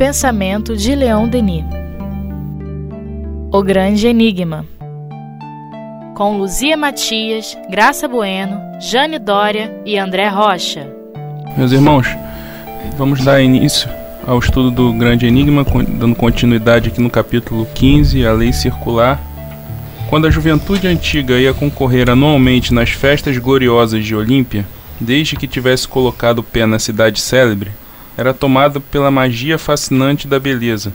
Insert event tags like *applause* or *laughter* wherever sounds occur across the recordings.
pensamento de Leon Denis. O Grande Enigma. Com Luzia Matias, Graça Bueno, Jane Dória e André Rocha. Meus irmãos, vamos dar início ao estudo do Grande Enigma, dando continuidade aqui no capítulo 15, a Lei Circular. Quando a juventude antiga ia concorrer anualmente nas festas gloriosas de Olímpia, desde que tivesse colocado o pé na cidade célebre, era tomada pela magia fascinante da beleza.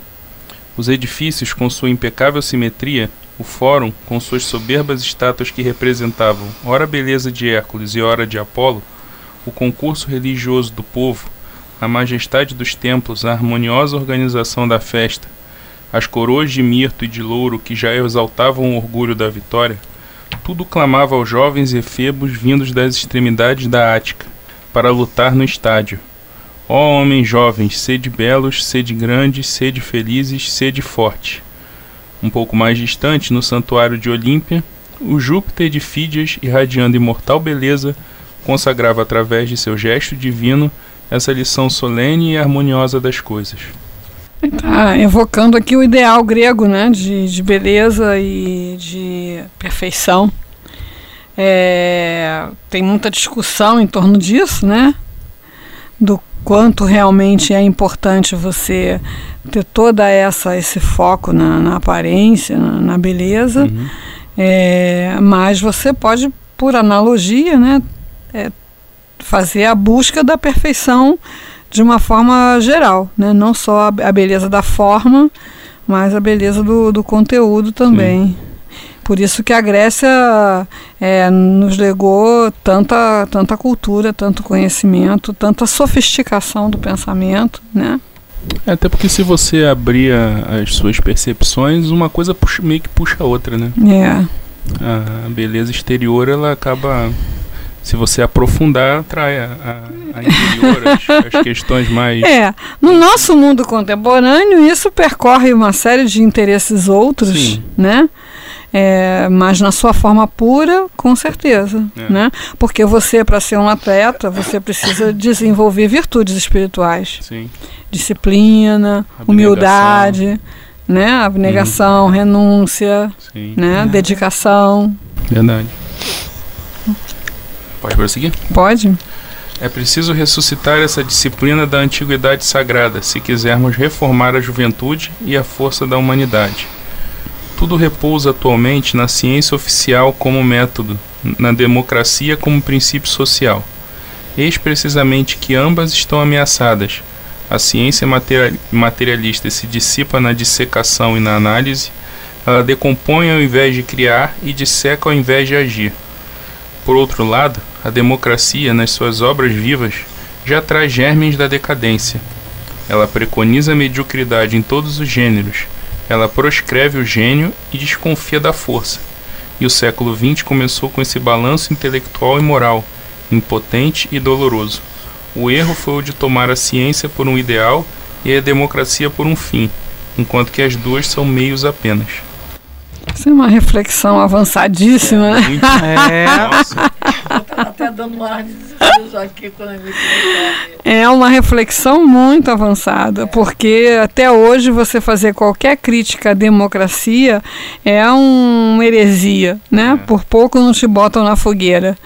Os edifícios, com sua impecável simetria, o fórum, com suas soberbas estátuas que representavam ora a beleza de Hércules e ora de Apolo, o concurso religioso do povo, a majestade dos templos, a harmoniosa organização da festa, as coroas de mirto e de louro que já exaltavam o orgulho da vitória, tudo clamava aos jovens efebos vindos das extremidades da Ática, para lutar no estádio. Ó homens jovens, sede belos, sede grandes, sede felizes, sede forte. Um pouco mais distante, no santuário de Olímpia, o Júpiter de Fídias, irradiando imortal beleza, consagrava através de seu gesto divino essa lição solene e harmoniosa das coisas. Tá evocando aqui o ideal grego, né, de, de beleza e de perfeição. É, tem muita discussão em torno disso, né, do quanto realmente é importante você ter toda essa esse foco na, na aparência, na, na beleza, uhum. é, mas você pode, por analogia, né, é, fazer a busca da perfeição de uma forma geral, né? não só a, beleza da forma, mas a beleza do, do conteúdo também. Sim. Por isso que a Grécia é, nos legou tanta, tanta cultura, tanto conhecimento, tanta sofisticação do pensamento, né? É, até porque se você abrir as suas percepções, uma coisa puxa, meio que puxa a outra, né? É. A beleza exterior, ela acaba se você aprofundar, atrai a, a, a interior, as, as, questões mais. É, no nosso mundo contemporâneo, isso percorre uma série de interesses outros, Sim. né? É, mas na sua forma pura, com certeza, é. né? Porque você, para ser um atleta, você precisa desenvolver virtudes espirituais, Sim. disciplina, Abnegação. humildade, né? Abnegação, hum. renúncia, Sim. né? É. Dedicação. Verdade. Pode prosseguir? Pode. É preciso ressuscitar essa disciplina da antiguidade sagrada, se quisermos reformar a juventude e a força da humanidade. Tudo repousa atualmente na ciência oficial como método, na democracia como princípio social. Eis precisamente que ambas estão ameaçadas. A ciência materialista se dissipa na dissecação e na análise, ela decompõe ao invés de criar e disseca ao invés de agir. Por outro lado, a democracia, nas suas obras vivas, já traz germes da decadência. Ela preconiza a mediocridade em todos os gêneros, ela proscreve o gênio e desconfia da força. E o século XX começou com esse balanço intelectual e moral, impotente e doloroso. O erro foi o de tomar a ciência por um ideal e a democracia por um fim, enquanto que as duas são meios apenas. Isso é uma reflexão avançadíssima. *laughs* É. Nossa. até dando uma ar de aqui quando eu É uma reflexão muito avançada, é. porque até hoje você fazer qualquer crítica à democracia é uma heresia, né? É. Por pouco não te botam na fogueira.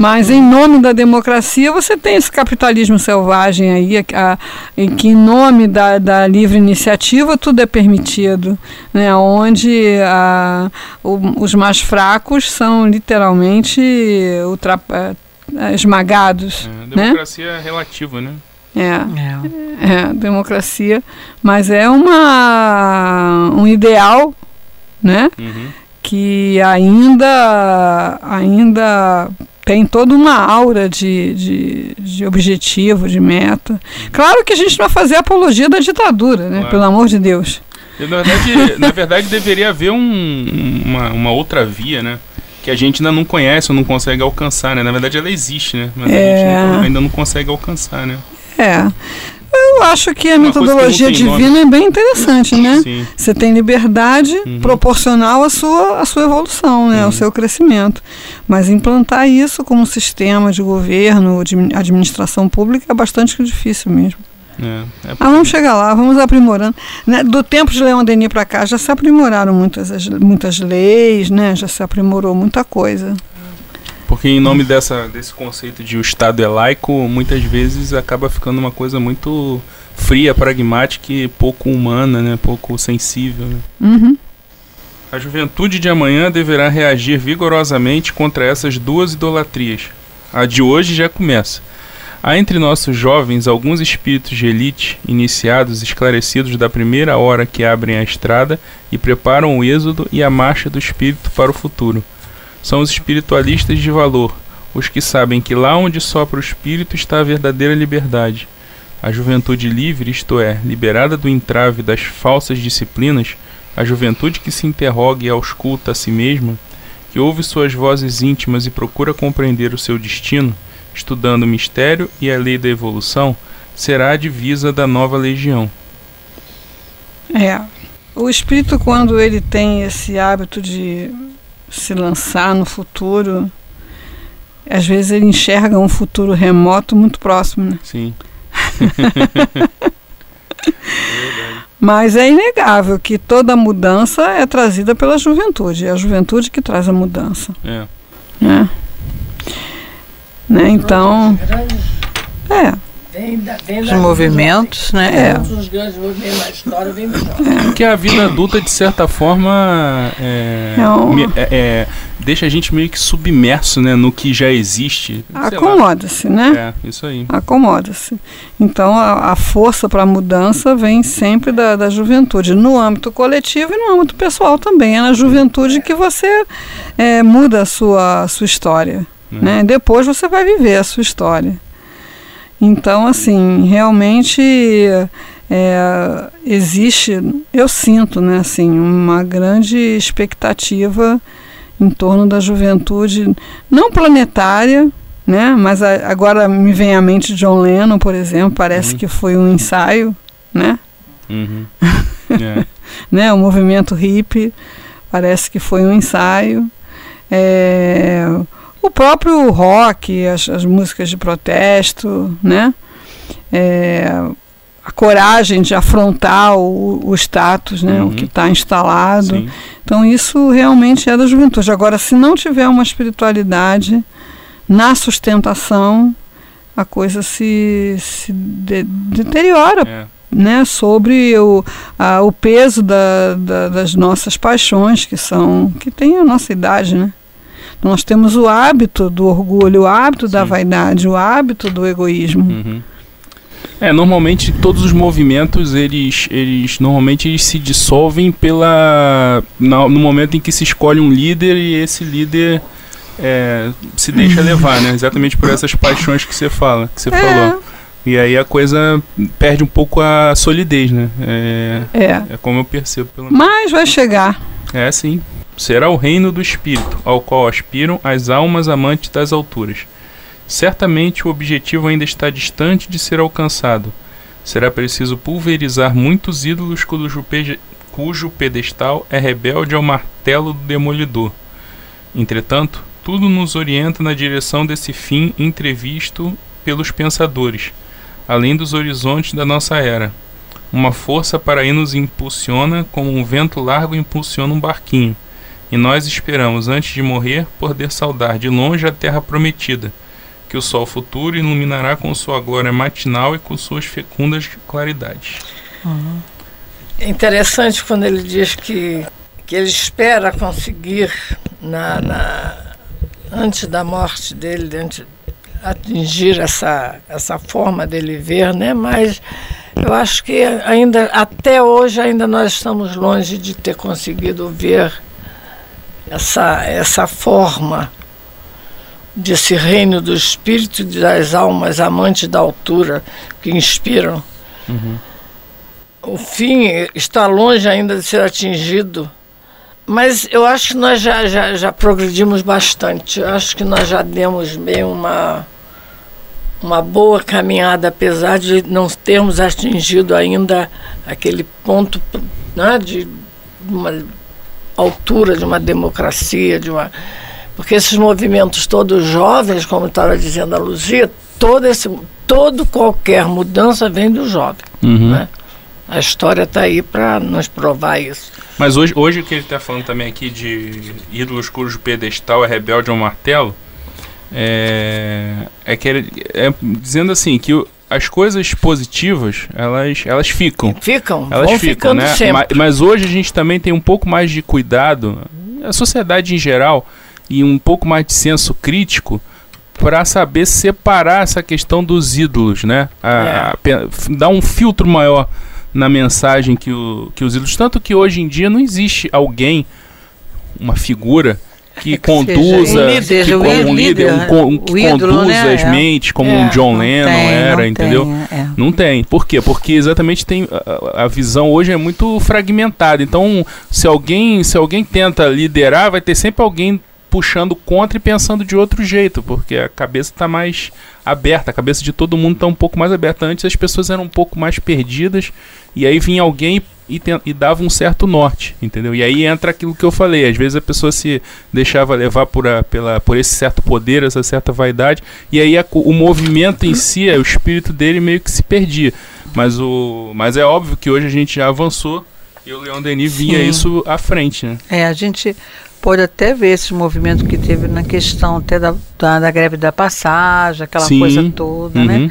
Mas em nome da democracia você tem esse capitalismo selvagem aí, a, a, em que em nome da, da livre iniciativa tudo é permitido, né? onde a, o, os mais fracos são literalmente ultra, é, esmagados. É, democracia né? relativa, né? É, é, é, democracia, mas é uma um ideal, né? Uhum. Que ainda ainda tem toda uma aura de, de, de, objetivo, de meta. Claro que a gente não vai fazer apologia da ditadura, né? Claro. Pelo amor de Deus. Na verdade, na verdade deveria haver um, uma, uma outra via, né? Que a gente ainda não conhece ou não consegue alcançar, né? Na verdade ela existe, né? Mas é... a gente ainda não consegue alcançar, né? É. Eu acho que a Uma metodologia que divina nome. é bem interessante, né? Sim. Você tem liberdade uhum. proporcional à sua, à sua evolução, né? Uhum. ao seu crescimento. Mas implantar isso como sistema de governo, de administração pública, é bastante difícil mesmo. É, é Ah, vamos chegar lá, vamos aprimorando. Né, Do tempo de Leão Denis para cá já se aprimoraram muitas, as- muitas leis, né? já se aprimorou muita coisa. Porque em nome dessa, desse conceito de o Estado é laico, muitas vezes acaba ficando uma coisa muito fria, pragmática e pouco humana, né? Pouco sensível. Né? Uhum. A juventude de amanhã deverá reagir vigorosamente contra essas duas idolatrias. A de hoje já começa. Há entre nossos jovens alguns espíritos de elite, iniciados, esclarecidos da primeira hora que abrem a estrada e preparam o êxodo e a marcha do espírito para o futuro. São os espiritualistas de valor, os que sabem que lá onde sopra o espírito está a verdadeira liberdade. A juventude livre, isto é, liberada do entrave das falsas disciplinas, a juventude que se interroga e ausculta a si mesma, que ouve suas vozes íntimas e procura compreender o seu destino, estudando o mistério e a lei da evolução, será a divisa da nova legião. É. O espírito, quando ele tem esse hábito de se lançar no futuro, às vezes ele enxerga um futuro remoto muito próximo, né? Sim. *laughs* Mas é inegável que toda mudança é trazida pela juventude. É a juventude que traz a mudança. É. Né? Né? Então, é. Vem da, vem Os da- movimentos, né? É. Todos os grandes movimentos na história vêm de Porque a vida adulta, de certa forma, é, É me- é- é, deixa a gente meio que submerso né, no que já existe. Acomoda-se, né? É, isso aí. Acomoda-se. Então, a, a força para a mudança vem sempre da, da juventude, no âmbito coletivo e no âmbito pessoal também. É na juventude que você é, muda a sua, a sua história. né? Depois você vai viver a sua história. Então, assim, realmente é, existe, eu sinto, né, assim, uma grande expectativa em torno da juventude, não planetária, né, mas a- agora me vem à mente John Lennon, por exemplo, parece Uhum. que foi um ensaio, né, Uhum. *laughs* É. né, o movimento hippie parece que foi um ensaio. É, o próprio rock, as, as músicas de protesto, né? É, a coragem de afrontar o, o status, né? Uhum. o que está instalado. Sim. Então isso realmente é da juventude. Agora, se não tiver uma espiritualidade na sustentação, a coisa se, se de- deteriora É. né, sobre o, a, o peso da, da- das nossas paixões, que são que tem a nossa idade, né? Nós temos o hábito do orgulho, o hábito da Sim. vaidade, o hábito do egoísmo. Uhum. É, normalmente todos os movimentos, eles, eles normalmente eles se dissolvem pela no momento em que se escolhe um líder e esse líder é, se deixa levar, né? Exatamente por essas paixões que você fala, que você falou. E aí a coisa perde um pouco a solidez, né? É, É, é. é como eu percebo pelo menos. Mas vai chegar. É sim. Será o reino do espírito, ao qual aspiram as almas amantes das alturas. Certamente o objetivo ainda está distante de ser alcançado. Será preciso pulverizar muitos ídolos cujo, pedestal é rebelde ao martelo do demolidor. Entretanto, tudo nos orienta na direção desse fim entrevisto pelos pensadores, além dos horizontes da nossa era. Uma força para aí nos impulsiona como um vento largo impulsiona um barquinho. E nós esperamos, antes de morrer, poder saudar de longe a terra prometida, que o sol futuro iluminará com sua glória matinal e com suas fecundas claridades. É interessante quando ele diz que, que ele espera conseguir, na, na- antes da morte dele, antes, atingir essa, essa forma dele ver, né? mas eu acho que ainda até hoje ainda nós estamos longe de ter conseguido ver essa, essa forma desse reino do espírito e das almas amantes da altura que inspiram o fim está longe ainda de ser atingido, mas eu acho que nós já, já, já progredimos bastante. Eu acho que nós já demos bem uma, uma boa caminhada, apesar de não termos atingido ainda aquele ponto né, de uma altura de uma democracia, de uma porque esses movimentos todos jovens, como estava dizendo a Luzia, todo esse, todo qualquer mudança vem do jovem. Uhum. Né? A história está aí para nos provar isso. Mas hoje, hoje o que ele está falando também aqui de ídolos cujo pedestal é rebelde ao martelo, é, é que ele, é dizendo assim que o- as coisas positivas elas, elas ficam. Ficam, Elas vão ficam, ficando né? sempre. Ma- Mas, hoje a gente também tem um pouco mais de cuidado, a sociedade em geral, e um pouco mais de senso crítico para saber separar essa questão dos ídolos, né? A- É. a dar um filtro maior na mensagem que, o, que os ídolos. Tanto que hoje em dia não existe alguém, uma figura que conduza, um líder, que, como um líder, líder, um, con- que o ídolo, conduza né? as É. mentes, como É, um John Lennon tem, era, não entendeu? tem, é. Não tem. Por quê? Porque exatamente tem a, a visão hoje é muito fragmentada. Então, se alguém, se alguém tenta liderar, vai ter sempre alguém puxando contra e pensando de outro jeito, porque a cabeça está mais aberta, a cabeça de todo mundo está um pouco mais aberta. Antes as pessoas eram um pouco mais perdidas e aí vinha alguém e, e dava um certo norte, entendeu? E aí entra aquilo que eu falei. Às vezes a pessoa se deixava levar por, a- pela, por esse certo poder, essa certa vaidade, e aí a o movimento em si, o espírito dele meio que se perdia. Mas, o, mas é óbvio que hoje a gente já avançou e o Leon Denis vinha Sim. isso à frente, né? É, a gente pode até ver esse movimento que teve na questão até da, da, da greve da passagem, aquela Sim. coisa toda, né? Uhum.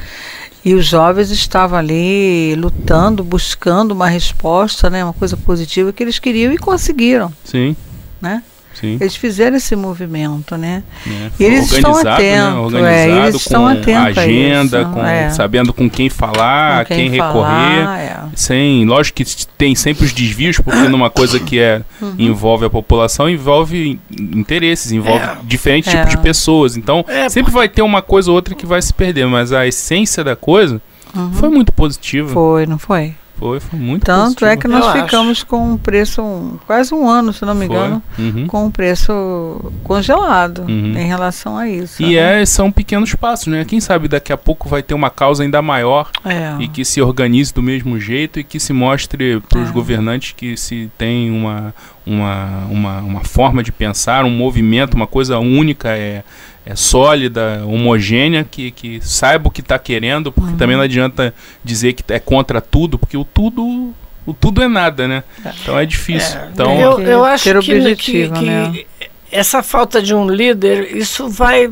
E os jovens estavam ali lutando, buscando uma resposta, né? Uma coisa positiva que eles queriam e conseguiram, Sim, né? Sim. Eles fizeram esse movimento, né? né? E eles estão Organizado, né? atentos, é, Organizado eles com estão atentos a agenda, isso, com, é. sabendo com quem falar, Com quem, recorrer. falar, é. Sem, lógico que tem sempre os desvios, porque numa coisa que é Uhum. envolve a população, envolve interesses, envolve É. diferentes É. tipos de pessoas. Então, É, sempre vai ter uma coisa ou outra que vai se perder, mas a essência da coisa Uhum. foi muito positiva. Foi, não foi? Foi, foi muito Tanto é que positiva. nós Eu ficamos com um preço, um- quase um ano, se não me Foi. engano, Uhum. com um preço congelado Uhum. em relação a isso. E né? é, são pequenos passos, né? Quem sabe daqui a pouco vai ter uma causa ainda maior É. e que se organize do mesmo jeito e que se mostre para os É. governantes que se tem uma, uma, uma, uma forma de pensar, um movimento, uma coisa única, é, é sólida, homogênea, que, que saiba o que está querendo, porque Uhum. também não adianta dizer que é contra tudo, porque o tudo. O tudo é nada, né? Então é difícil. É, então, eu, eu acho ter que, objetivo, que- que né? essa falta de um líder, isso vai,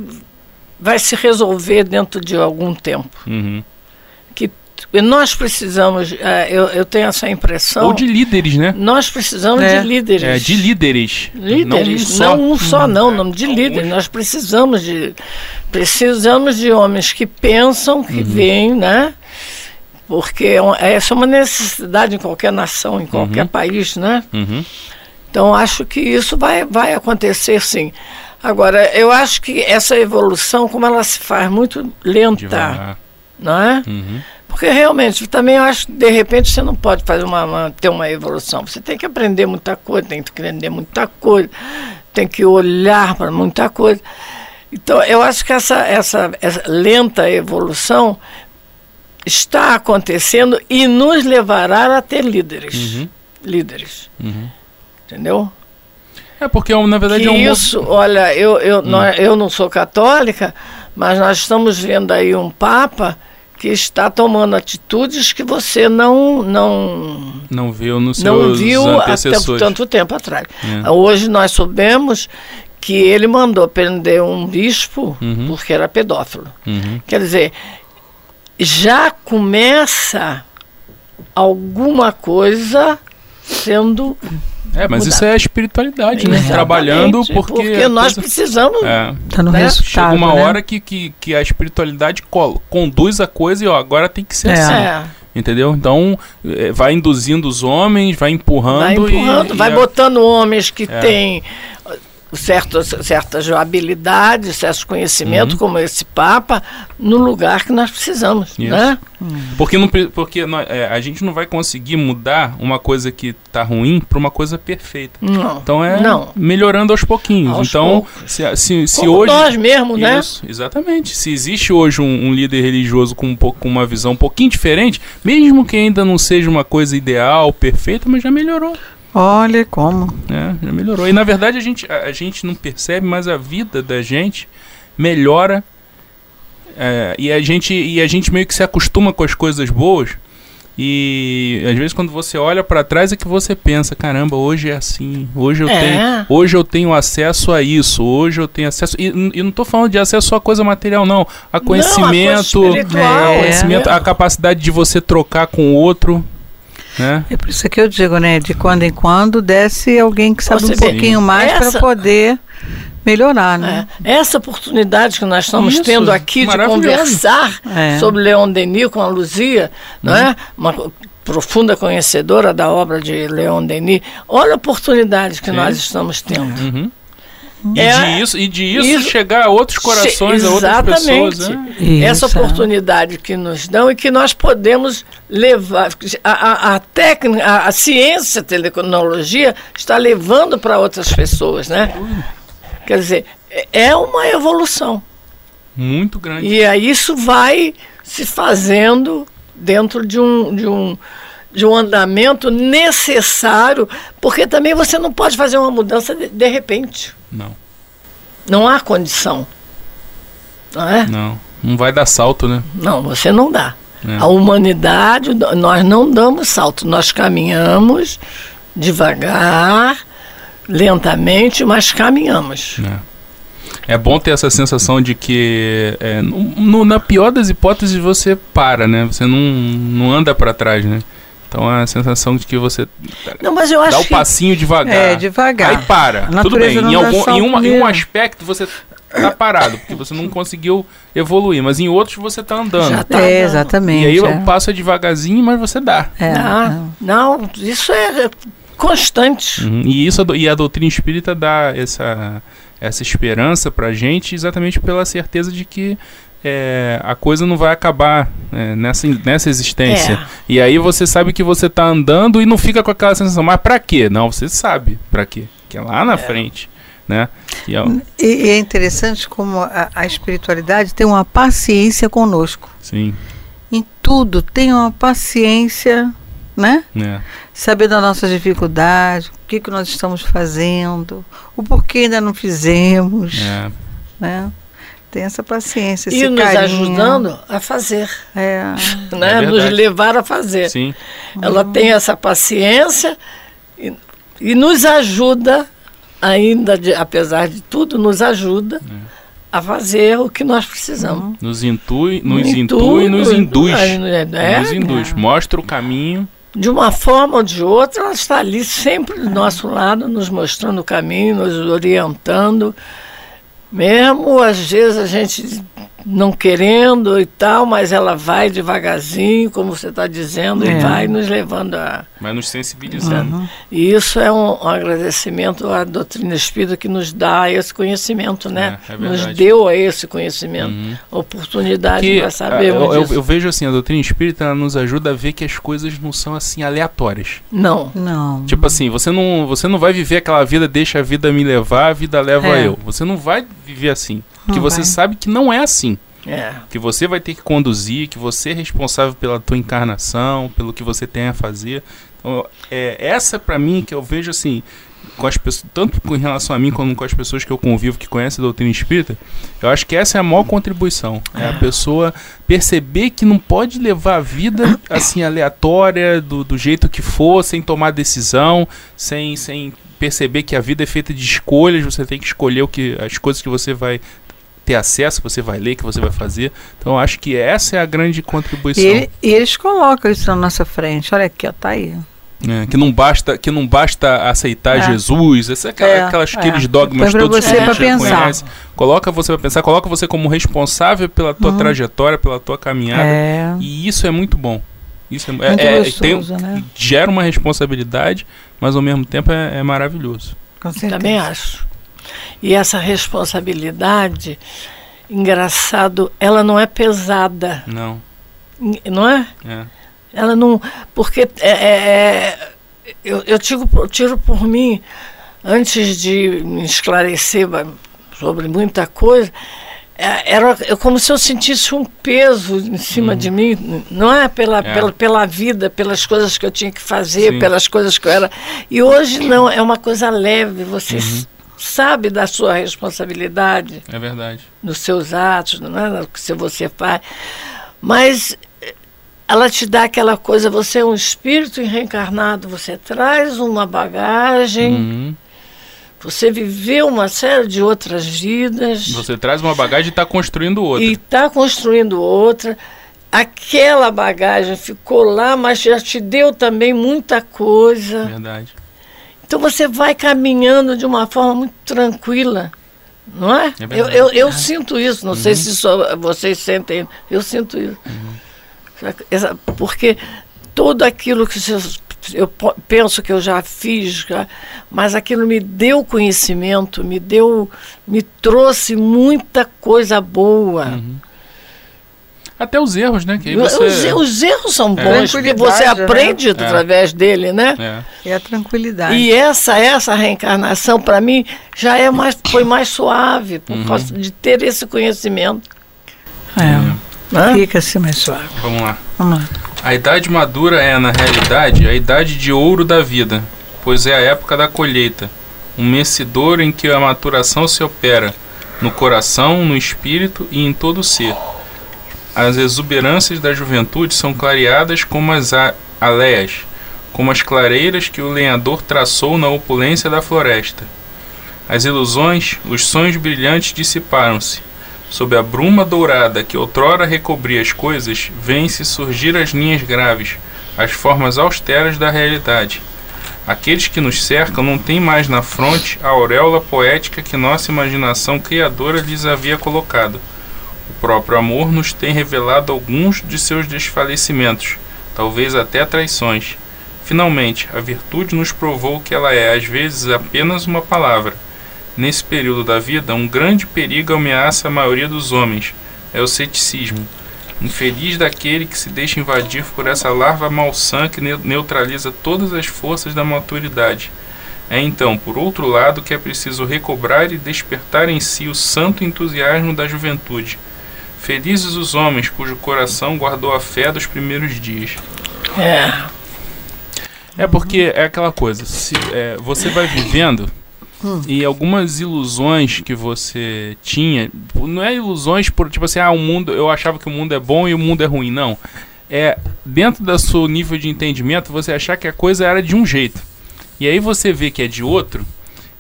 vai se resolver dentro de algum tempo. uhum. Nós precisamos, eh, eu, eu tenho essa impressão, Ou de líderes, né? nós precisamos É. de líderes. É, de líderes. Líderes, não não um um só. só, não, não, de líderes. Nós precisamos de precisamos de homens que pensam, que veem, né? Porque é uma- essa é uma necessidade em qualquer nação, em qualquer Uhum. país, né? Uhum. Então acho que isso vai, vai acontecer sim. Agora, eu acho que essa evolução, como ela se faz muito lenta, Devagar. não é? Uhum. Porque realmente, também eu acho que de repente você não pode fazer uma, uma- ter uma evolução. Você tem que aprender muita coisa, tem que aprender muita coisa, tem que olhar para muita coisa. Então, eu acho que essa, essa, essa lenta evolução está acontecendo e nos levará a ter líderes. Uhum. Líderes. Uhum. Entendeu? É porque, na verdade, que é um. isso, olha, eu, eu, nós- eu não sou católica, mas nós estamos vendo aí um Papa que está tomando atitudes que você não não Não viu não seus viu há antecessores. tanto tempo atrás. É. Hoje nós soubemos que ele mandou prender um bispo Uhum. porque era pedófilo. Uhum. Quer dizer, já começa alguma coisa sendo É, mas Mudar. isso é a espiritualidade, né? Exatamente, Trabalhando porque. a nós coisa- precisamos É. Tá no né? resultado. Chega uma né? hora que, que, que a espiritualidade co- conduz a coisa e ó, agora tem que ser É. assim. É, Entendeu? Então, eh, vai induzindo os homens, vai empurrando. vai empurrando, e, vai e botando homens que É. têm certas, certas habilidades, certos conhecimentos, Uhum. como esse Papa, no lugar que nós precisamos. Isso. Né? Porque, não, porque nó- é, a gente não vai conseguir mudar uma coisa que tá ruim para uma coisa perfeita. Não. Então é Não. melhorando aos pouquinhos. Aos então, poucos. se, se, se Como hoje. nós mesmos, né? Isso, exatamente. Se existe hoje um, um líder religioso com, um pouco, com uma visão um pouquinho diferente, mesmo que ainda não seja uma coisa ideal, perfeita, mas já melhorou. Olha como. né? Já melhorou. E na verdade a gente, a, a gente não percebe, mas a vida da gente melhora é, e, a gente, e a gente meio que se acostuma com as coisas boas. E às vezes quando você olha para trás é que você pensa, caramba, hoje é assim, hoje eu É. tenho, hoje eu tenho acesso a isso, hoje eu tenho acesso e, e não tô falando de acesso só a coisa material não, a conhecimento, coisa espiritual, é, conhecimento, é. a capacidade de você trocar com o outro, né? É por isso que eu digo, né? De quando em quando desce alguém que sabe Você um vê, pouquinho mais essa- para poder melhorar, né? É, Essa oportunidade que nós estamos Isso, tendo aqui de conversar É. sobre Leon Denis com a Luzia, não é? Uma co- profunda conhecedora da obra de Leon Denis. Olha a oportunidade que Sim. nós estamos tendo. Uhum. E, É, de isso, e de isso, isso- chegar a outros corações, a outras Exatamente. pessoas. né? Essa Isso, é. oportunidade que nos dão e que nós podemos levar. A, a, a técnica, a, a ciência, a tecnologia está levando para outras pessoas, né? Quer dizer, é- é uma evolução. Muito grande. E aí isso vai se fazendo dentro de um, de um, de um andamento necessário, porque também você não pode fazer uma mudança de, de repente. Não, Não há condição. Não é? não. Não vai dar salto, né? Não, você não dá. É. A humanidade, nós não damos salto, nós caminhamos devagar, lentamente, mas caminhamos. É bom ter essa sensação de que, é, no- no- na pior das hipóteses, você para, né? Você não, não anda pra trás, né? Então é a sensação de que você Não, mas eu dá o que passinho devagar. É, devagar. Aí para. Tudo bem. Em, não algum, em, uma- em um aspecto você tá parado, porque você não conseguiu evoluir. Mas em outros você tá andando. Já tá É, dando. exatamente. E aí é. o passo é devagarzinho, mas você dá. É, Dá. Não, isso é constante. Uhum. E isso e a doutrina espírita dá essa, essa esperança pra gente exatamente pela certeza de que é, a coisa não vai acabar é, nessa, nessa existência. É. E aí você sabe que você tá andando e não fica com aquela sensação, mas pra quê? Não, você sabe pra quê. Que é lá na frente, né? E é, E, e é interessante como a, a espiritualidade tem uma paciência conosco. sim, Em tudo, tem uma paciência, né? né? Saber das nossas dificuldades, o que, que nós estamos fazendo, o porquê ainda não fizemos, É, né? Tem essa paciência, esse E nos carinho. ajudando a fazer, É, *laughs* né? nos verdade. levar a fazer. sim. Ela tem essa paciência e, e nos ajuda, ainda, de- apesar de tudo, nos ajuda a fazer o que nós precisamos. Nos intui, nos intui e nos tudo. induz. É, nos induz. Mostra o caminho. De uma forma ou de outra, ela está ali sempre do nosso lado, nos mostrando o caminho, nos orientando. Mesmo às vezes a gente não querendo e tal, mas ela vai devagarzinho, como você está dizendo, É. e vai nos levando a. Vai nos sensibilizando. Uhum. E isso é um, um agradecimento à doutrina espírita que nos dá esse conhecimento, né? É, é nos deu a esse conhecimento, Uhum. oportunidade, Que, nós sabemos eu, eu, eu vejo assim, a doutrina espírita ela nos ajuda a ver que as coisas não são assim aleatórias. Não. não. Tipo assim, você não, você não vai viver aquela vida, deixa a vida me levar, a vida leva É. eu. Você não vai viver assim. Porque Não você vai. sabe que não é assim. É. Que você vai ter que conduzir, que você é responsável pela tua encarnação, pelo que você tem a fazer. Então, é, essa pra mim que eu vejo assim, com as pessoas, tanto com relação a mim como com as pessoas que eu convivo que conhecem a doutrina espírita, eu acho que essa é a maior contribuição. É a pessoa perceber que não pode levar a vida assim aleatória, do, do jeito que for, sem tomar decisão, sem, sem perceber que a vida é feita de escolhas, você tem que escolher o que, as coisas que você vai ter acesso, que você vai ler, que você vai fazer. Então eu acho que essa é a grande E, contribuição. ele- e eles colocam isso na nossa frente. Olha aqui, ó, tá aí. né? que não basta que não basta aceitar É. Jesus, essa, aquela- É, aquelas, é. aqueles dogmas pra todos você que a gente já pensar. conhece. Coloca você para pensar, coloca você como responsável pela tua Uhum. trajetória, pela tua caminhada. É. E isso é muito bom. Isso é, é- Muito é- gostoso, tem- né? gera uma responsabilidade, mas ao mesmo tempo é, é maravilhoso. Também acho. E essa responsabilidade, engraçado, ela não é pesada, Não, não é? é. Ela não. Porque é, é- é- eu, eu tiro, tiro por mim, antes de me esclarecer sobre muita coisa, é, era é como se eu sentisse um peso em cima de mim, não é? Pela, Uhum. É. Pela, pela vida, pelas coisas que eu tinha que fazer, Sim. pelas coisas que eu era. E hoje não, é uma coisa leve, você. Uhum. Sabe da sua responsabilidade É verdade. nos seus atos, não é? no que você faz, mas eh, ela te dá aquela coisa, você é um espírito reencarnado, você traz uma bagagem, Uhum. você viveu uma série de outras vidas Você traz uma bagagem e está construindo outra. e está construindo outra. Aquela bagagem ficou lá, mas já te deu também muita coisa. Verdade. Então você vai caminhando de uma forma muito tranquila, não é? É eu, eu, eu sinto isso, não sei se só vocês sentem, eu sinto isso. Essa- Porque tudo aquilo que eu, penso que eu já fiz, mas aquilo me deu conhecimento, me deu, me trouxe muita coisa boa. Uhum. Até os erros, né? Que aí Os- você... Os, erros são É. bons, porque você né? aprende É. através dele, né? É. É a tranquilidade. E essa essa reencarnação para mim já é mais foi mais suave por Uhum. causa de ter esse conhecimento. É, Né? fica-se mais suave. Vamos lá. Vamos lá. A idade madura é, na realidade, a idade de ouro da vida, pois é a época da colheita, um mecedor em que a maturação se opera no coração, no espírito e em todo o ser. As exuberâncias da juventude são clareadas como as aléias, como as clareiras que o lenhador traçou na opulência da floresta. As ilusões, os sonhos brilhantes dissiparam-se. Sob a bruma dourada que outrora recobria as coisas, vêm-se surgir as linhas graves, as formas austeras da realidade. Aqueles que nos cercam não têm mais na fronte a auréola poética que nossa imaginação criadora lhes havia colocado. O próprio amor nos tem revelado alguns de seus desfalecimentos, talvez até traições. Finalmente, a virtude nos provou que ela é às vezes apenas uma palavra. Nesse período da vida, um grande perigo ameaça a maioria dos homens: é o ceticismo. Infeliz daquele que se deixa invadir por essa larva malsã que neu- neutraliza todas as forças da maturidade. É então, por outro lado, que é preciso recobrar e despertar em si o santo entusiasmo da juventude. Felizes os homens cujo coração guardou a fé dos primeiros dias. É. É porque é aquela coisa, se, é, você vai vivendo e algumas ilusões que você tinha, não é ilusões por tipo assim, ah, o mundo, eu achava que o mundo é bom e o mundo é ruim, não. É dentro do seu nível de entendimento você achar que a coisa era de um jeito. E aí você vê que é de outro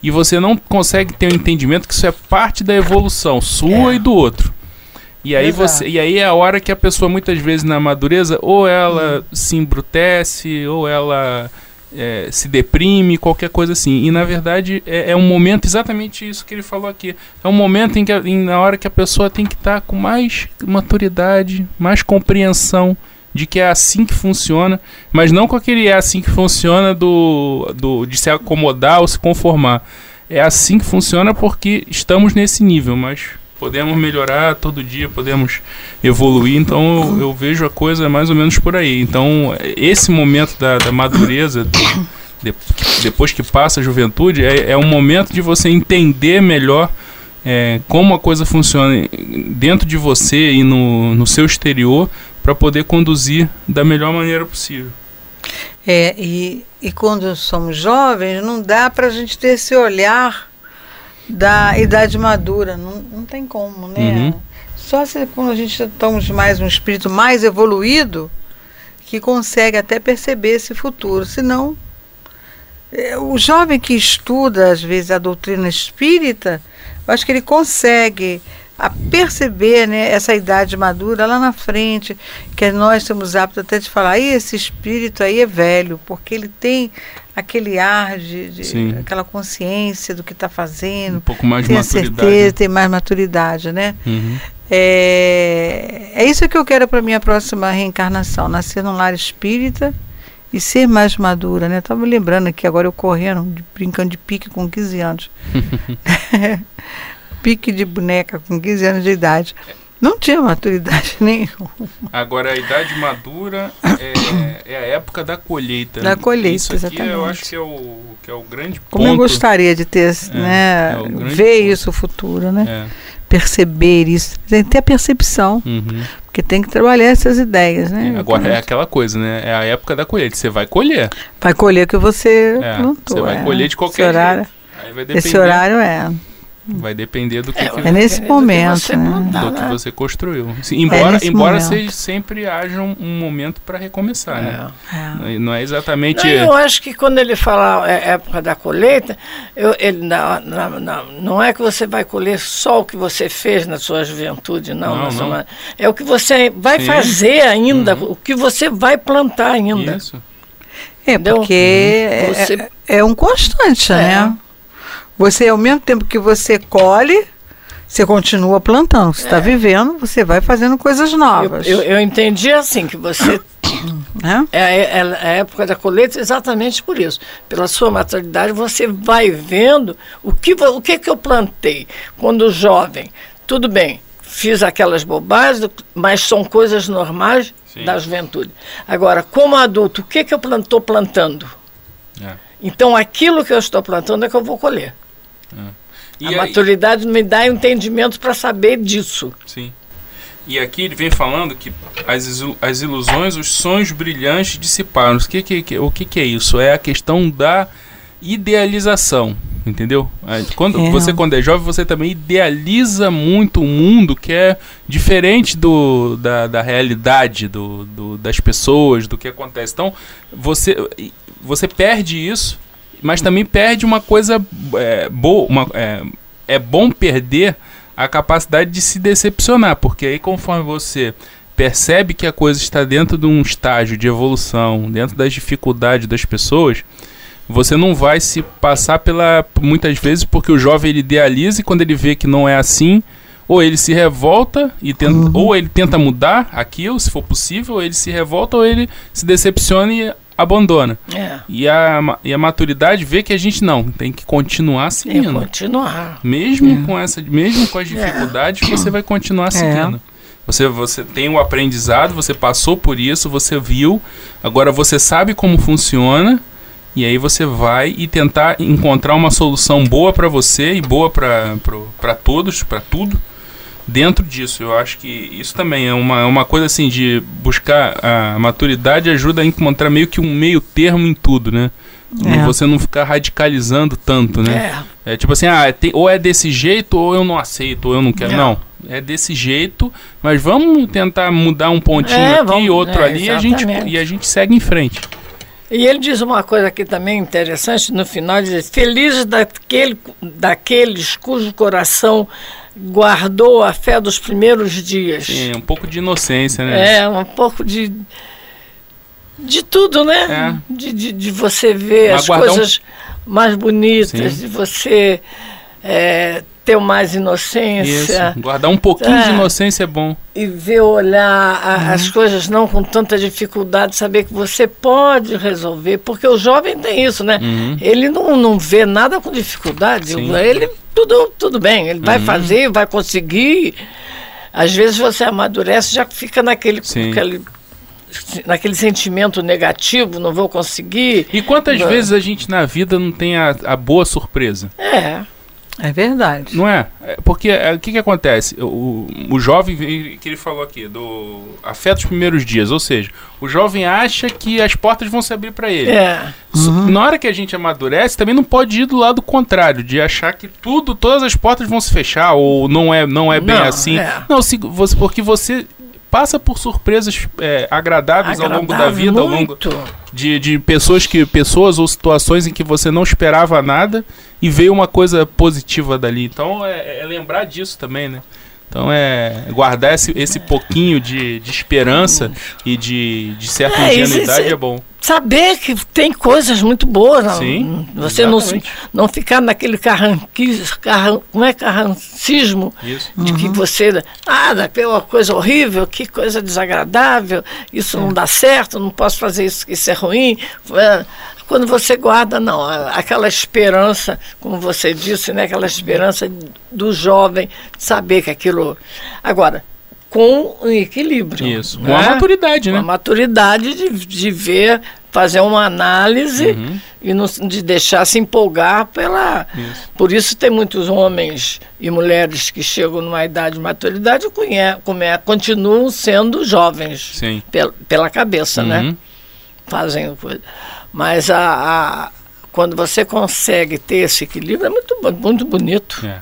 e você não consegue ter o entendimento que isso é parte da evolução sua É. e do outro. E aí Exato. você, e aí é a hora que a pessoa muitas vezes na madureza ou ela se embrutece ou ela é, se deprime, qualquer coisa assim. E na verdade é, é um momento exatamente isso que ele falou aqui. É um momento em que a- em- na hora que a pessoa tem que estar com mais maturidade, mais compreensão de que é assim que funciona, mas não com aquele é assim que funciona do, do de se acomodar ou se conformar. É assim que funciona porque estamos nesse nível, mas podemos melhorar todo dia, podemos evoluir, então eu, eu vejo a coisa mais ou menos por aí. Então, esse momento da, da madureza, de- depois que passa a juventude, é, é um momento de você entender melhor é, como a coisa funciona dentro de você e no, no seu exterior para poder conduzir da melhor maneira possível. É, e, e quando somos jovens, não dá para a gente ter esse olhar da idade madura. Não, não tem como, né? Uhum. Só se quando a gente estamos mais um espírito mais evoluído que consegue até perceber esse futuro. Senão, é, o jovem que estuda, às vezes, a doutrina espírita, eu acho que ele consegue a perceber né, essa idade madura lá na frente, que nós temos hábito até de falar, "Ih, esse espírito aí é velho, porque ele tem aquele ar de, de- aquela consciência do que está Um fazendo, pouco mais de tem a maturidade. certeza, tem mais maturidade, né? Uhum. É, é isso que eu quero para minha próxima reencarnação, nascer num lar espírita e ser mais madura, né? Tava me lembrando aqui agora eu correndo, de- brincando de pique com 15 anos. *laughs* pique de boneca com 15 anos de idade. Não tinha maturidade *laughs* nenhuma. Agora, a idade madura é, é a época da colheita. Da colheita, Isso aqui eu exatamente. acho que é o, que é o grande Como ponto. eu gostaria de ter, né, é o grande ver ponto. isso futuro, né? É, Perceber isso, tem que ter a percepção, uhum. porque tem que trabalhar essas ideias, né? Agora é aquela coisa, né? É a época da colheita. Você vai colher. Vai colher o que você É, plantou. você vai é. colher de qualquer horário. Esse horário é. Vai depender do que, É, que- É nesse do que momento, você né? plantar, do que né? você construiu. Sim, embora nesse embora seja, sempre haja um, um momento para recomeçar, né? É. Não é exatamente. Não, eu acho que quando ele fala é, época da colheita, eu- ele, na- na- na- não é que você vai colher só o que você fez na sua juventude, não. Não, sua não. ma- É o que você vai Sim. fazer ainda, Uhum. o que você vai plantar ainda. Isso. É, Entendeu? porque é- Você- é, é um constante, É. né? Você, ao mesmo tempo que você colhe, você continua plantando. Você está vivendo, você vai fazendo coisas Eu, novas. eu, eu entendi assim, que você *coughs* né? É, a- é a época da colheita exatamente por isso. Pela sua maturidade, você vai vendo o que, o que, que eu plantei quando jovem. Tudo bem, fiz aquelas bobagens, mas são coisas normais Sim. da juventude. Agora, como adulto, o que, que eu estou plantando? É. Então, aquilo que eu estou plantando é que eu vou colher. E a aí- maturidade me dá entendimento para saber disso. Sim. E aqui ele vem falando que as, as ilusões, os sonhos brilhantes dissiparam. O que, que, que- o que, que é isso? É a questão da idealização, entendeu? Ah, Quando, É. Você, quando é jovem, você também idealiza muito o mundo que é diferente do, da, da realidade do, do- das pessoas, do que acontece. Então, você, você perde isso, mas também perde uma coisa é, boa. Uma, é, é bom perder a capacidade de se decepcionar, porque aí conforme você percebe que a coisa está dentro de um estágio de evolução, dentro das dificuldades das pessoas, você não vai se passar pela muitas vezes porque o jovem ele idealiza e quando ele vê que não é assim, ou ele se revolta e tenta, ou ele tenta mudar aquilo, se for possível, ou ele se revolta ou ele se decepciona e abandona. É, E a, e a maturidade vê que a gente não, tem que continuar é seguindo. continuar. Mesmo com essa, mesmo com as dificuldades, você vai continuar seguindo. Você, você tem o aprendizado, você passou por isso, você viu, agora você sabe como funciona, e aí você vai e tentar encontrar uma solução boa para você e boa para todos, para tudo, dentro disso. Eu acho que isso também é uma, uma coisa assim de buscar a maturidade ajuda a encontrar meio que um meio termo em tudo, né? É. Você não ficar radicalizando tanto, né? É. É tipo assim, ah, tem- ou é desse jeito ou eu não aceito, ou eu não quero. Não. Não, é desse jeito, mas vamos tentar mudar um pontinho É, aqui vamos- outro é, ali e a, gente, e a gente segue em frente. E ele diz uma coisa aqui também interessante no final, ele diz, felizes daquele, daqueles cujo coração guardou a fé dos primeiros dias. Sim, um pouco de inocência, né? É, um pouco de de tudo, né? De, de, de você ver Mas as guardar um- coisas mais bonitas, Sim. de você é, ter mais inocência. Isso. Guardar um pouquinho de É. inocência é bom. e ver olhar a- as coisas não com tanta dificuldade, saber que você pode resolver, porque o jovem tem isso, né? Uhum. Ele não, não vê nada com dificuldade, Sim. ele tudo, tudo bem, ele vai Uhum. fazer, vai conseguir. Às vezes você amadurece já fica naquele, Sim. aquele, naquele sentimento negativo, não vou conseguir. E quantas Vai. vezes a gente na vida não tem a, a boa surpresa? É, É verdade. Não é? É, Porque é, o que, que acontece? O, o jovem, que ele falou aqui, do afeto dos primeiros dias, ou seja, o jovem acha que as portas vão se abrir para ele. é. So- Na hora que a gente amadurece, também não pode ir do lado contrário, de achar que tudo, todas as portas vão se fechar, ou não é, não é bem Não, assim. é. Não, se, você, porque você passa por surpresas é, agradáveis ao longo da Agradável, vida, ao longo muito. de, de pessoas que pessoas ou situações em que você não esperava nada e veio uma coisa positiva dali. Então é, é lembrar disso também, né? Então é guardar esse, esse pouquinho de, de esperança e de, de certa É, ingenuidade isso- é bom. Saber que tem coisas muito boas. Não, Sim, você não, exatamente. não ficar naquele carranquis, carran, como é carrancismo Isso. de que você. Ah, é uma coisa horrível, que coisa desagradável, isso não dá certo, não posso fazer isso, isso é ruim. Quando você guarda, não, aquela esperança, como você disse, né, aquela esperança do jovem saber que aquilo. Agora, com um equilíbrio. Isso. Com né? a maturidade, Com a né? maturidade de, de ver, fazer uma análise Uhum. e não, de deixar se empolgar pela. Isso. Por isso tem muitos homens e mulheres que chegam numa idade de maturidade e conhe- come- continuam sendo jovens Sim. pel- pela cabeça, né? Uhum. Fazem coisa. Mas a, a- quando você consegue ter esse equilíbrio, é muito, muito bonito. É.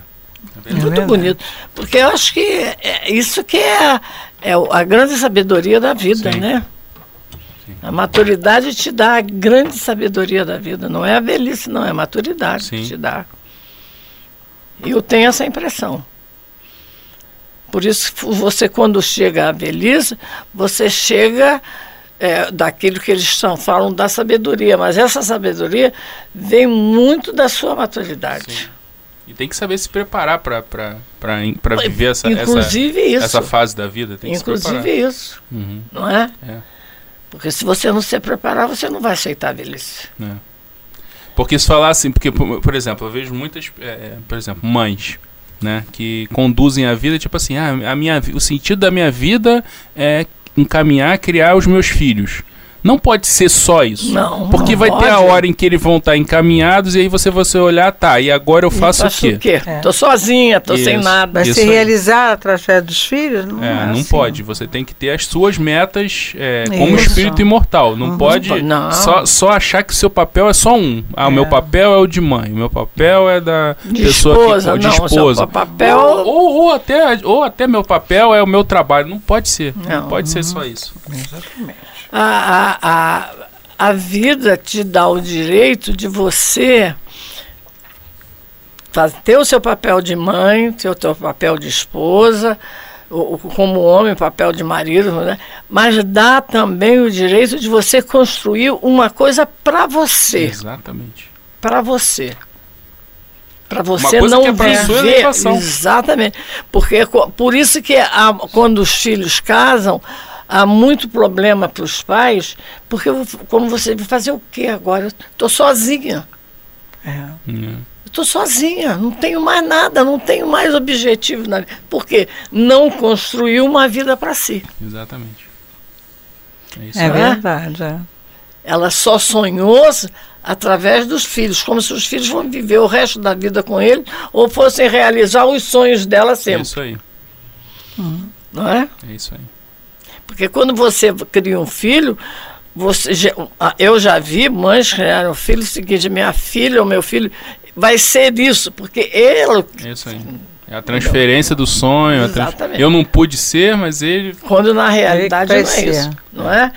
É muito verdade. bonito. Porque eu acho que é isso que é, é a grande sabedoria da vida, Sim. né? A maturidade te dá a grande sabedoria da vida. Não é a velhice, não, é a maturidade Sim. que te dá. E eu tenho essa impressão. Por isso, que você, quando chega à velhice, você chega é, daquilo que eles estão, falam da sabedoria, mas essa sabedoria vem muito da sua maturidade. Sim. E tem que saber se preparar pra viver essa, essa, Inclusive isso. essa fase da vida. Tem que se Inclusive preparar. isso, Uhum, não é? É. Porque se você não se preparar, você não vai aceitar a velhice. Porque se falar assim, porque, por por exemplo, eu vejo muitas, é, por exemplo, mães, né, que conduzem a vida, tipo assim, ah, a minha, o sentido da minha vida é encaminhar, criar os meus filhos. Não pode ser só isso. Não, Porque não vai ter a pode. hora em que eles vão estar encaminhados e aí você vai olhar, tá, e agora eu faço o quê? É. Tô sozinha, tô sem Isso. nada. Vai Isso se aí. realizar através dos filhos? Não É, é não assim. pode. Você tem que ter as suas metas é, como Isso. espírito imortal. Não Uhum. pode Não. Só, só achar que o seu papel é só um. Ah, o É. meu papel é o de mãe. O meu papel é da De pessoa esposa, que de não, esposa. seu papel- Ou, ou, ou até, ou até meu papel é o meu trabalho. Não pode ser. Não, Não. pode ser só isso. A, a, a, a vida te dá o direito de você ter o seu papel de mãe, ter o seu papel de esposa, como homem, o papel de marido, né? mas dá também o direito de você construir uma coisa para você. Exatamente. para você. Para você não é viver. Exatamente. Porque co- por isso que há- quando os filhos casam, há muito problema para os pais, porque eu- como você vai fazer o quê agora? Estou sozinha. É. Hum, Eu estou sozinha, não tenho mais nada, não tenho mais objetivo na vida. Porque não construiu uma vida para si. exatamente. É isso É verdade. é. Ela só sonhou através dos filhos, como se os filhos vão viver o resto da vida com ele ou fossem realizar os sonhos dela É sempre, isso aí. não é? É isso aí. Porque quando você cria um filho, você já- ah, eu já vi mães criaram um filho o seguinte, minha filha ou meu filho vai ser isso, porque ele, É isso aí. É a transferência do sonho. Exatamente. Eu não pude ser, mas ele. quando na realidade não é ser. isso, não é?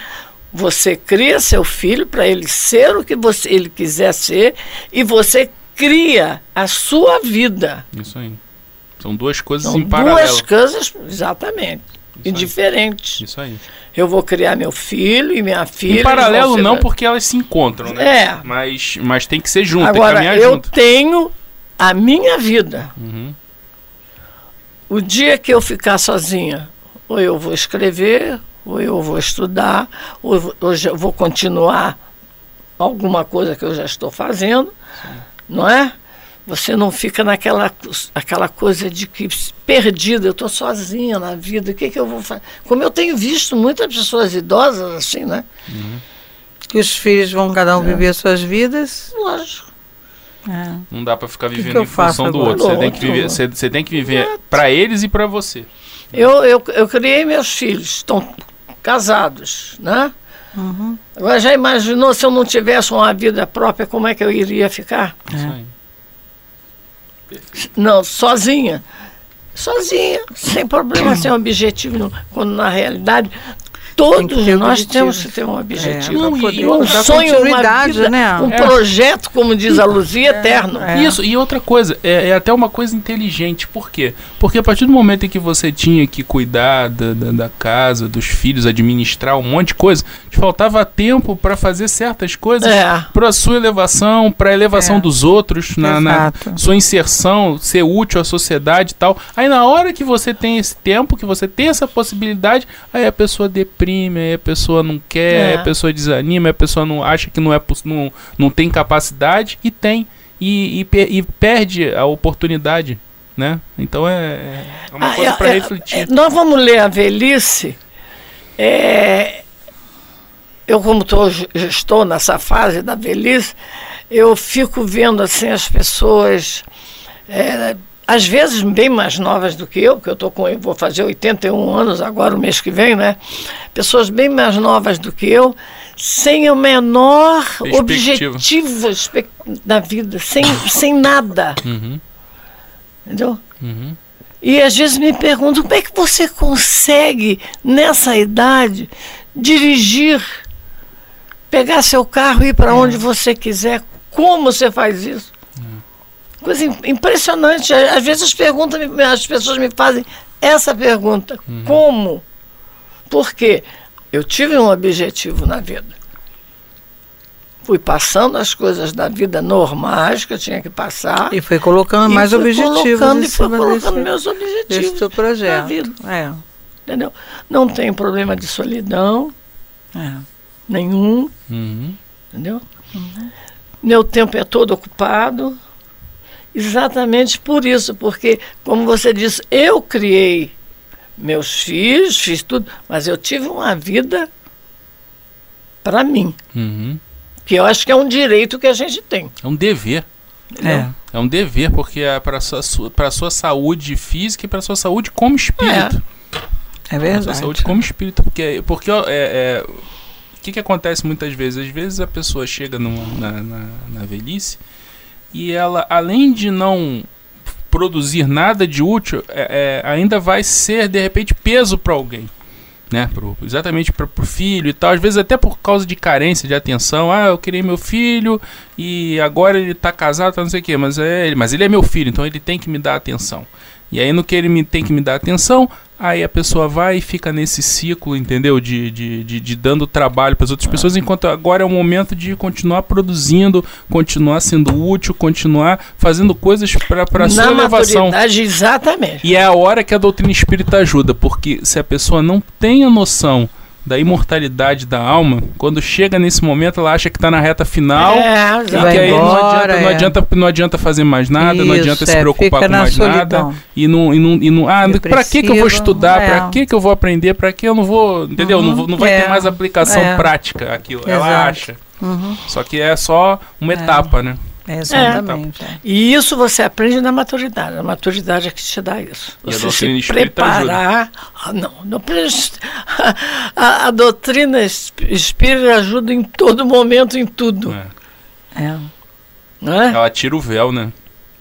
Você cria seu filho para ele ser o que você, ele quiser ser e você cria a sua vida. Isso aí. São duas coisas São em paralelo. duas coisas, exatamente, e aí. diferentes. Isso aí. Eu vou criar meu filho e minha filha. Em paralelo não, porque elas se encontram, né? É. Mas, mas tem que ser junto, Agora, eu junto. tenho a minha vida. Uhum. O dia que eu ficar sozinha, ou eu vou escrever, ou eu vou estudar, ou eu vou- continuar alguma coisa que eu já estou fazendo, não é? Você não fica naquela aquela coisa de que perdida, eu estou sozinha na vida, o que, que eu vou fazer? Como eu tenho visto muitas pessoas idosas assim, né? Que os filhos vão cada É. um viver suas vidas. Lógico. É. Não dá pra ficar que vivendo eu em função faço do agora? outro. Você tem que viver, você, você tem que viver pra eles e pra você. Eu, eu, eu criei meus filhos, estão casados, né? Uhum. Agora já imaginou se eu não tivesse uma vida própria, como é que eu iria ficar? Isso É. Não, sozinha. Sozinha, sem problema, sem objetivo. Quando na realidade todos ter nós objetivo. temos que ter um objetivo. É, Não, poder e um sonho, uma vida, né? um É. projeto, como diz a Luzia, eterno. É. Isso, e outra coisa, é, é até uma coisa inteligente. Por quê? Porque a partir do momento em que você tinha que cuidar da, da, da casa, dos filhos, administrar um monte de coisa, te faltava tempo pra fazer certas coisas É. pra sua elevação, pra elevação É. dos outros, na, na sua inserção, ser útil à sociedade e tal. Aí na hora que você tem esse tempo, que você tem essa possibilidade, aí a pessoa deprime, aí a pessoa não quer, É. aí a pessoa desanima, aí a pessoa não acha que não é não, não tem capacidade e tem e, e, e perde a oportunidade, né? Então é, é uma Ah, coisa é- para é- refletir. é, nós vamos ler a velhice. É, eu, como tô, estou nessa fase da velhice, eu fico vendo assim as pessoas é, às vezes bem mais novas do que eu, porque eu tô com, eu vou fazer 81 anos agora, o mês que vem, né? Pessoas bem mais novas do que eu, sem o menor objetivo na vida, sem, sem nada. Uhum, Entendeu? uhum. E às vezes me perguntam como é que você consegue, nessa idade, dirigir, pegar seu carro e ir para onde você quiser. Como você faz isso? Coisa im- impressionante. Às às vezes as, perguntas, as pessoas me fazem essa pergunta: como? Por quê? Eu tive um objetivo na vida. Fui passando as coisas da vida normais que eu tinha que passar. E foi colocando e mais objetivos colocando, e cima colocando desse, meus objetivos teu na projeto. vida. É, Entendeu? Não tenho problema de solidão é. nenhum, Uhum. entendeu? Meu tempo é todo ocupado. Exatamente por isso, porque, como você disse, eu criei meus filhos, fiz tudo, mas eu tive uma vida para mim, Uhum. que eu acho que é um direito que a gente tem. É um dever. É. É um dever, porque é para sua, su- pra sua saúde física e para sua saúde como espírito. É Pra sua verdade. saúde como espírito. Porque, porque ó, é, é, o que, que acontece muitas vezes? Às vezes a pessoa chega numa- na, na, na velhice e ela, além de não produzir nada de útil, é, é, ainda vai ser, de repente, peso para alguém. Né, pro, exatamente para o filho e tal, às vezes até por causa de carência de atenção. Ah, eu criei meu filho e agora ele tá casado, tá não sei o quê, mas, é, mas ele é meu filho, então ele tem que me dar atenção. E aí no que ele me, tem que me dar atenção, aí a pessoa vai e fica nesse ciclo, entendeu? De, de, de, de dando trabalho para as outras pessoas, enquanto agora é o momento de continuar produzindo, continuar sendo útil, continuar fazendo coisas para a sua elevação. exatamente. E é a hora que a doutrina espírita ajuda, porque se a pessoa não tem a noção da imortalidade da alma, quando chega nesse momento ela acha que está na reta final. É, E que Vai aí não, embora, adianta, não, é. adianta, não adianta fazer mais nada, não adianta Isso, se é, preocupar com mais solidão. nada. E não, e não, e não ah, pra que, que eu vou estudar? é. Pra que, que eu vou aprender? Pra que eu não vou. Entendeu? Não, vou- não vai é, ter mais aplicação é. prática aquilo. Ela Exato. acha. Uhum. Só que é só uma É. etapa, né? É, exatamente. é. E isso você aprende na maturidade. A maturidade é que te dá isso. E a Você doutrina se preparar. Ah, não, não *laughs* a, a doutrina es- espírita ajuda em todo momento, em tudo. É. É. Não é? Ela tira o véu, né?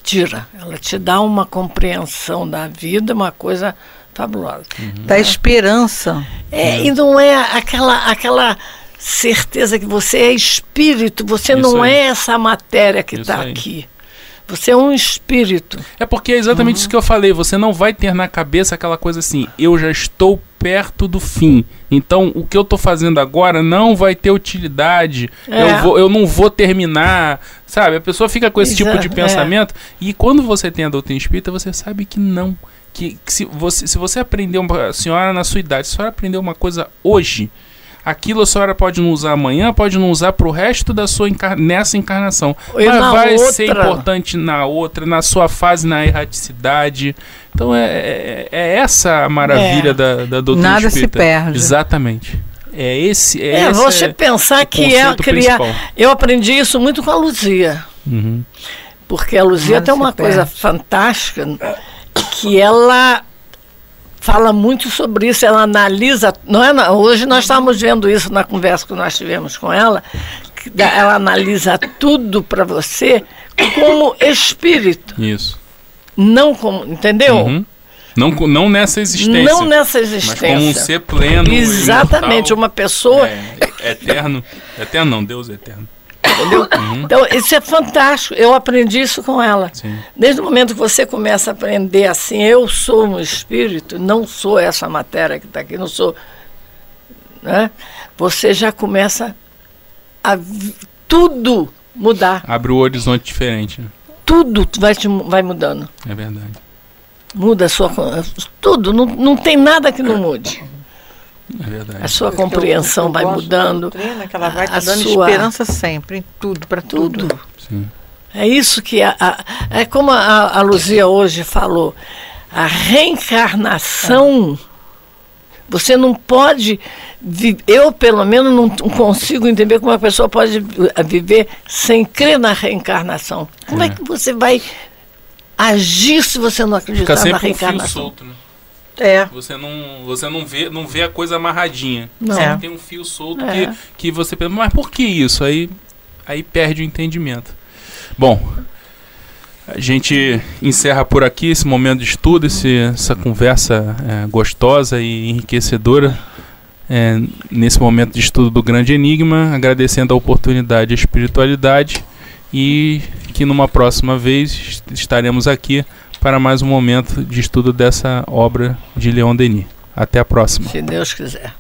Tira. Ela te dá uma compreensão da vida, uma coisa fabulosa. Dá esperança. É, e não é aquela, aquela certeza que você é espírito, você Isso não aí. é essa matéria que está aqui. Você é um espírito. É porque é exatamente isso que eu falei. Você não vai ter na cabeça aquela coisa assim, eu já estou perto do fim. Então o que eu estou fazendo agora não vai ter utilidade. É. Eu, vou, eu não vou terminar. Sabe? A pessoa fica com esse tipo de Exato, pensamento. E quando você tem a doutrina espírita, você sabe que não. Que, que se, você, se você aprendeu, uma, a senhora na sua idade, se a senhora aprendeu uma coisa hoje, aquilo a senhora pode não usar amanhã, pode não usar pro resto da sua encar nessa encarnação. E Mas vai outra. ser importante na outra, na sua fase na erraticidade. Então é, é, é essa a maravilha É. da, da doutrina Nada se espírita. perde. Exatamente. É esse. É, É, esse você é pensar o que é criar. principal. Eu aprendi isso muito com a Luzia. Uhum. Porque a Luzia Nada tem se uma coisa perde. fantástica que ela fala muito sobre isso, ela analisa, não é, hoje nós estamos vendo isso na conversa que nós tivemos com ela, ela analisa tudo para você como espírito, Isso. não como, entendeu? Uhum. Não, não nessa existência. Não nessa mas existência. como um ser pleno. Exatamente, imortal, uma pessoa é, eterno. Eterno não, Deus é eterno. Então, isso é fantástico. Eu aprendi isso com ela. Sim. Desde o momento que você começa a aprender assim, eu sou um espírito, não sou essa matéria que está aqui, não sou. Né? Você já começa a tudo mudar. Abre o horizonte diferente. né? Tudo vai, te vai mudando. É verdade. Muda a sua. Tudo. Não, não tem nada que não mude. É. A sua eu- compreensão eu vai mudando. doutrina, que ela vai A te dando sua- esperança sempre, em tudo, para tudo. Tudo. É isso que a, a- é como a, a Luzia hoje falou, a reencarnação. Você não pode eu pelo menos não consigo entender como uma pessoa pode vi- viver sem crer na reencarnação. Como é, É. que você vai agir se você não Fica acreditar na sempre um fio reencarnação. solto, né? É. Você não, você não vê, não vê a coisa amarradinha. Não. É. tem um fio solto É. que, que você pensa, mas por que isso? Aí, aí perde o entendimento. Bom, a gente encerra por aqui esse momento de estudo, esse, essa conversa é, gostosa e enriquecedora é, nesse momento de estudo do grande enigma, agradecendo a oportunidade e a espiritualidade e que numa próxima vez estaremos aqui para mais um momento de estudo dessa obra de Leon Denis. Até a próxima. Se Deus quiser.